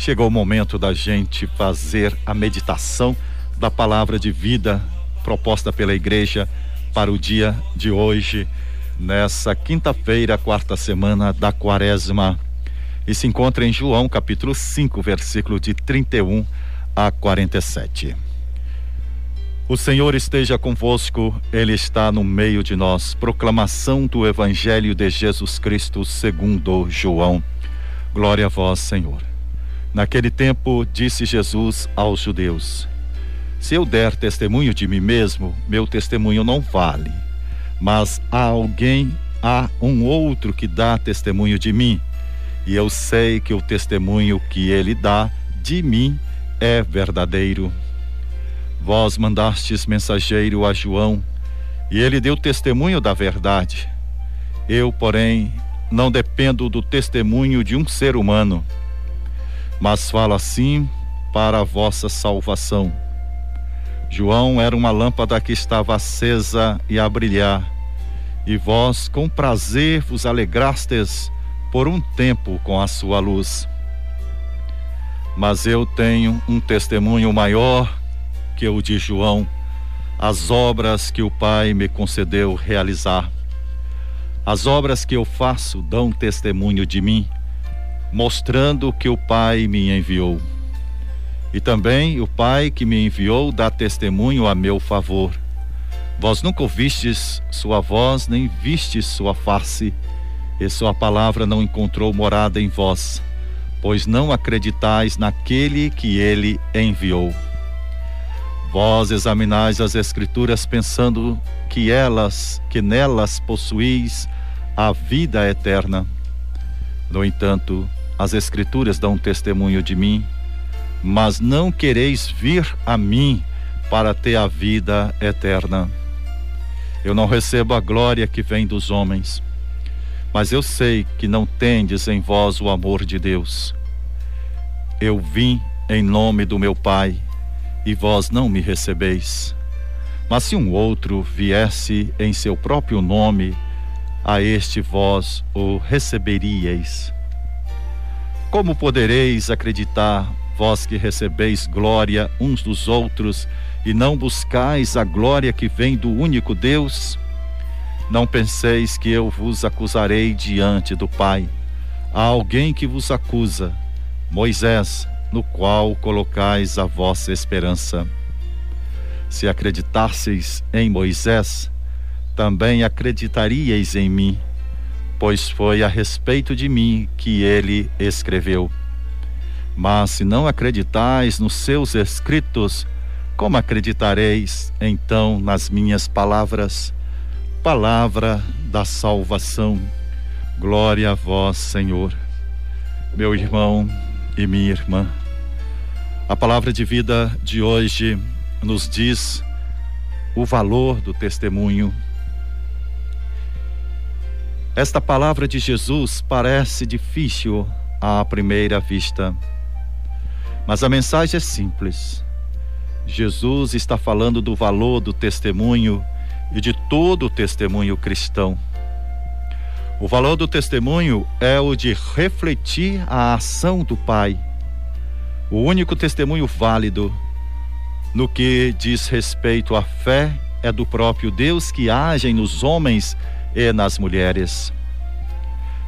chegou o momento da gente fazer a meditação da palavra de vida proposta pela igreja para o dia de hoje, nessa quinta-feira, quarta semana da quaresma. E se encontra em João capítulo 5, versículo de 31 a 47. O Senhor esteja convosco, Ele está no meio de nós. Proclamação do Evangelho de Jesus Cristo segundo João. Glória a vós, Senhor. Naquele tempo, disse Jesus aos judeus: Se eu der testemunho de mim mesmo, meu testemunho não vale. Mas há alguém, há um outro que dá testemunho de mim, e eu sei que o testemunho que ele dá de mim é verdadeiro. Vós mandastes mensageiro a João, e ele deu testemunho da verdade. Eu, porém, não dependo do testemunho de um ser humano, mas falo assim para a vossa salvação. João era uma lâmpada que estava acesa e a brilhar, e vós com prazer vos alegrastes por um tempo com a sua luz. Mas eu tenho um testemunho maior que o de João, as obras que o Pai me concedeu realizar. As obras que eu faço dão testemunho de mim, mostrando que o Pai me enviou. E também o Pai que me enviou dá testemunho a meu favor. Vós nunca ouvistes sua voz, nem vistes sua face, e sua palavra não encontrou morada em vós, pois não acreditais naquele que ele enviou. Vós examinais as escrituras pensando que elas, que nelas possuís a vida eterna. No entanto, as escrituras dão testemunho de mim, mas não quereis vir a mim para ter a vida eterna. Eu não recebo a glória que vem dos homens, mas eu sei que não tendes em vós o amor de Deus. Eu vim em nome do meu Pai e vós não me recebeis. Mas se um outro viesse em seu próprio nome, a este vós o receberíeis. Como podereis acreditar, vós que recebeis glória uns dos outros e não buscais a glória que vem do único Deus? Não penseis que eu vos acusarei diante do Pai. Há alguém que vos acusa, Moisés, no qual colocais a vossa esperança. Se acreditasseis em Moisés, também acreditaríeis em mim, pois foi a respeito de mim que ele escreveu. Mas se não acreditais nos seus escritos, como acreditareis então nas minhas palavras? Palavra da salvação. Glória a vós, Senhor. Meu irmão e minha irmã, a palavra de vida de hoje nos diz o valor do testemunho. Esta palavra de Jesus parece difícil à primeira vista, mas a mensagem é simples. Jesus está falando do valor do testemunho e de todo o testemunho cristão. O valor do testemunho é o de refletir a ação do Pai o único testemunho válido no que diz respeito à fé é do próprio Deus que age nos homens e nas mulheres.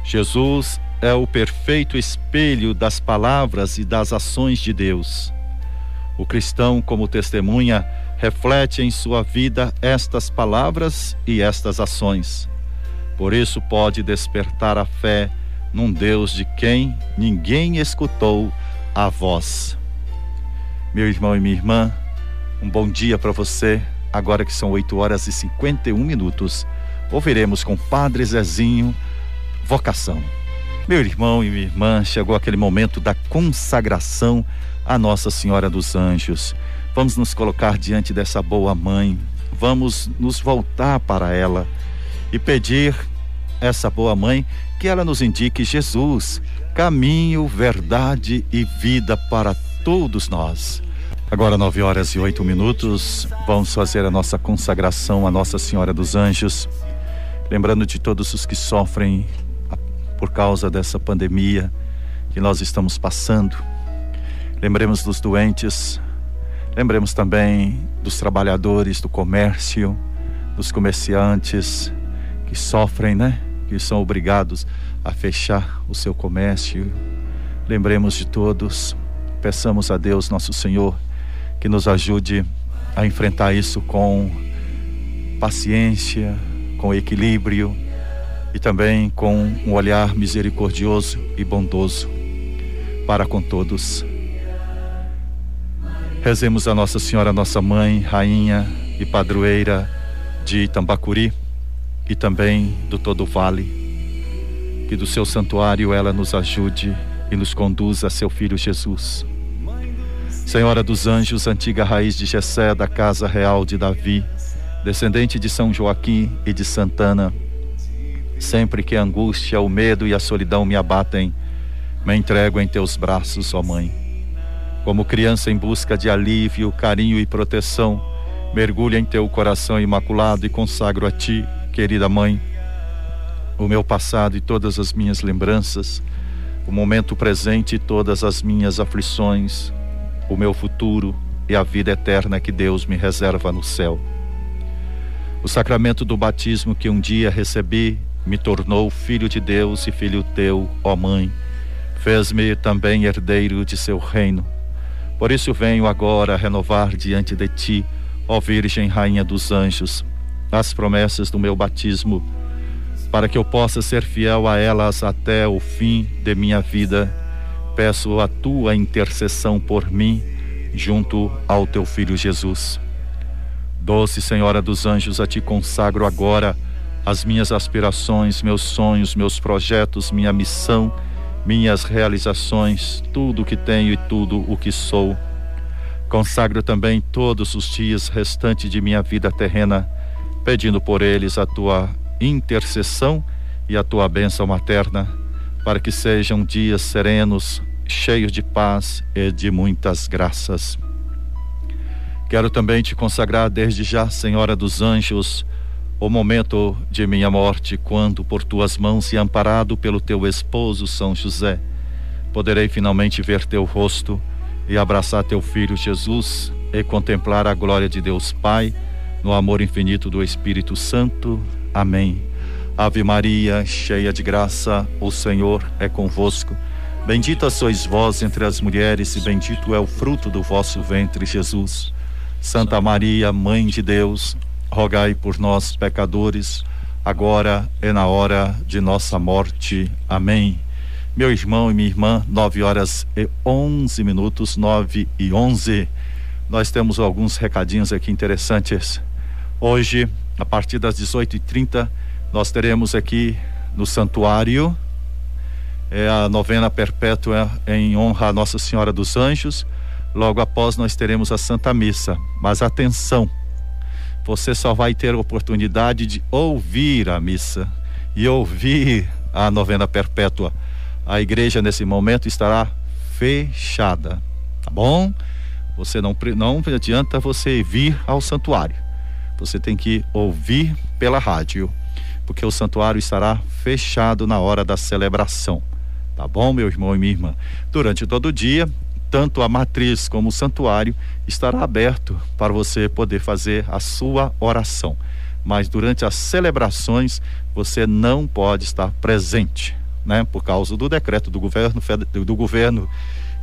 Jesus é o perfeito espelho das palavras e das ações de Deus. O cristão, como testemunha, reflete em sua vida estas palavras e estas ações. Por isso pode despertar a fé num Deus de quem ninguém escutou a voz. Meu irmão e minha irmã, um bom dia para você. Agora que são 8 horas e 51 minutos, ouviremos com Padre Zezinho vocação. Meu irmão e minha irmã, chegou aquele momento da consagração à Nossa Senhora dos Anjos. Vamos nos colocar diante dessa boa mãe, vamos nos voltar para ela e pedir essa boa mãe que ela nos indique Jesus, caminho, verdade e vida para todos nós. Agora, nove horas e oito minutos, vamos fazer a nossa consagração à Nossa Senhora dos Anjos, lembrando de todos os que sofrem por causa dessa pandemia que nós estamos passando. Lembremos dos doentes, lembremos também dos trabalhadores do comércio, dos comerciantes que sofrem, né? Que são obrigados a fechar o seu comércio. Lembremos de todos, peçamos a Deus, nosso Senhor, que nos ajude a enfrentar isso com paciência, com equilíbrio e também com um olhar misericordioso e bondoso para com todos. Rezemos a Nossa Senhora, nossa mãe, rainha e padroeira de Tambacuri e também do todo o vale. Que do seu santuário ela nos ajude e nos conduza a seu filho Jesus. Senhora dos anjos, antiga raiz de Jessé da casa real de Davi, descendente de São Joaquim e de Santana, sempre que a angústia, o medo e a solidão me abatem, me entrego em teus braços, ó Mãe. Como criança em busca de alívio, carinho e proteção, mergulho em teu coração imaculado e consagro a ti, querida Mãe, o meu passado e todas as minhas lembranças, o momento presente e todas as minhas aflições, o meu futuro e a vida eterna que Deus me reserva no céu. O sacramento do batismo que um dia recebi me tornou filho de Deus e filho teu, ó Mãe. Fez-me também herdeiro de seu reino. Por isso venho agora renovar diante de ti, ó Virgem Rainha dos Anjos, as promessas do meu batismo, para que eu possa ser fiel a elas até o fim de minha vida. Peço a tua intercessão por mim, junto ao teu filho Jesus. Doce Senhora dos Anjos, a ti consagro agora as minhas aspirações, meus sonhos, meus projetos, minha missão, minhas realizações, tudo o que tenho e tudo o que sou. Consagro também todos os dias restantes de minha vida terrena, pedindo por eles a tua intercessão e a tua bênção materna, para que sejam dias serenos, cheios de paz e de muitas graças. Quero também te consagrar desde já, Senhora dos Anjos, o momento de minha morte, quando por tuas mãos e amparado pelo teu esposo São José, poderei finalmente ver teu rosto e abraçar teu filho Jesus e contemplar a glória de Deus Pai no amor infinito do Espírito Santo. Amém. Ave Maria, cheia de graça, o Senhor é convosco. Bendita sois vós entre as mulheres, e bendito é o fruto do vosso ventre, Jesus. Santa Maria, Mãe de Deus, rogai por nós, pecadores, agora e na hora de nossa morte. Amém. Meu irmão e minha irmã, nove horas e onze minutos, nove e onze. Nós temos alguns recadinhos aqui interessantes. Hoje, a partir das 18h30, nós teremos aqui no santuário é a novena perpétua em honra a Nossa Senhora dos Anjos. Logo após, nós teremos a Santa Missa. Mas atenção! você só vai ter a oportunidade de ouvir a missa e ouvir a novena perpétua. A igreja nesse momento estará fechada, tá bom? Você não não adianta você vir ao santuário. Você tem que ouvir pela rádio, porque o santuário estará fechado na hora da celebração. Tá bom, meu irmão e minha irmã? Durante todo o dia, tanto a matriz como o santuário estará aberto para você poder fazer a sua oração. Mas durante as celebrações você não pode estar presente, né? Por causa do decreto do governo do governo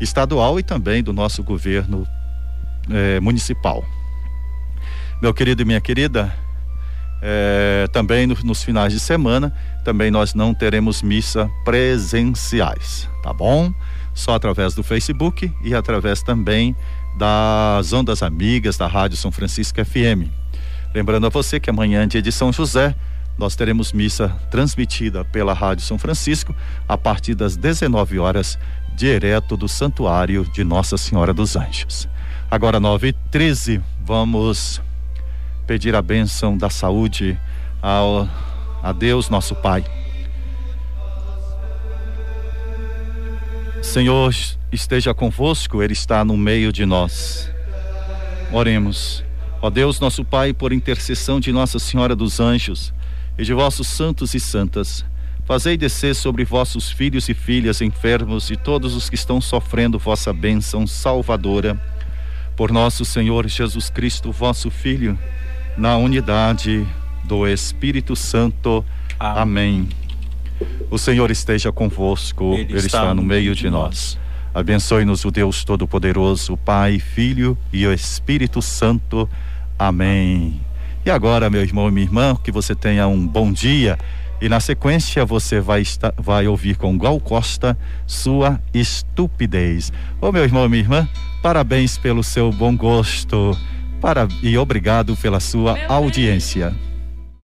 estadual e também do nosso governo eh, municipal. Meu querido e minha querida, eh, também no, nos finais de semana, também nós não teremos missa presenciais, tá bom? Só através do Facebook e através também das ondas amigas da Rádio São Francisco FM. Lembrando a você que amanhã, dia de São José, nós teremos missa transmitida pela Rádio São Francisco a partir das 19 horas, direto do Santuário de Nossa Senhora dos Anjos. Agora, 9 e 13 vamos pedir a bênção da saúde ao, a Deus, nosso Pai Senhor esteja convosco, Ele está no meio de nós. Oremos. Ó Deus, nosso Pai, por intercessão de Nossa Senhora dos Anjos e de vossos santos e santas, Fazei descer sobre vossos filhos e filhas enfermos e todos os que estão sofrendo vossa bênção salvadora. Por nosso Senhor Jesus Cristo, vosso Filho, na unidade do Espírito Santo. Amém. O Senhor esteja convosco, Ele, Ele está, está, no meio de nós. Abençoe-nos o Deus Todo-Poderoso, Pai, Filho e o Espírito Santo. Amém. E agora, meu irmão e minha irmã, que você tenha um bom dia e na sequência você vai, estar, vai ouvir com Gal Costa sua estupidez. Ô meu irmão, minha irmã, parabéns pelo seu bom gosto. Para, e obrigado pela sua audiência.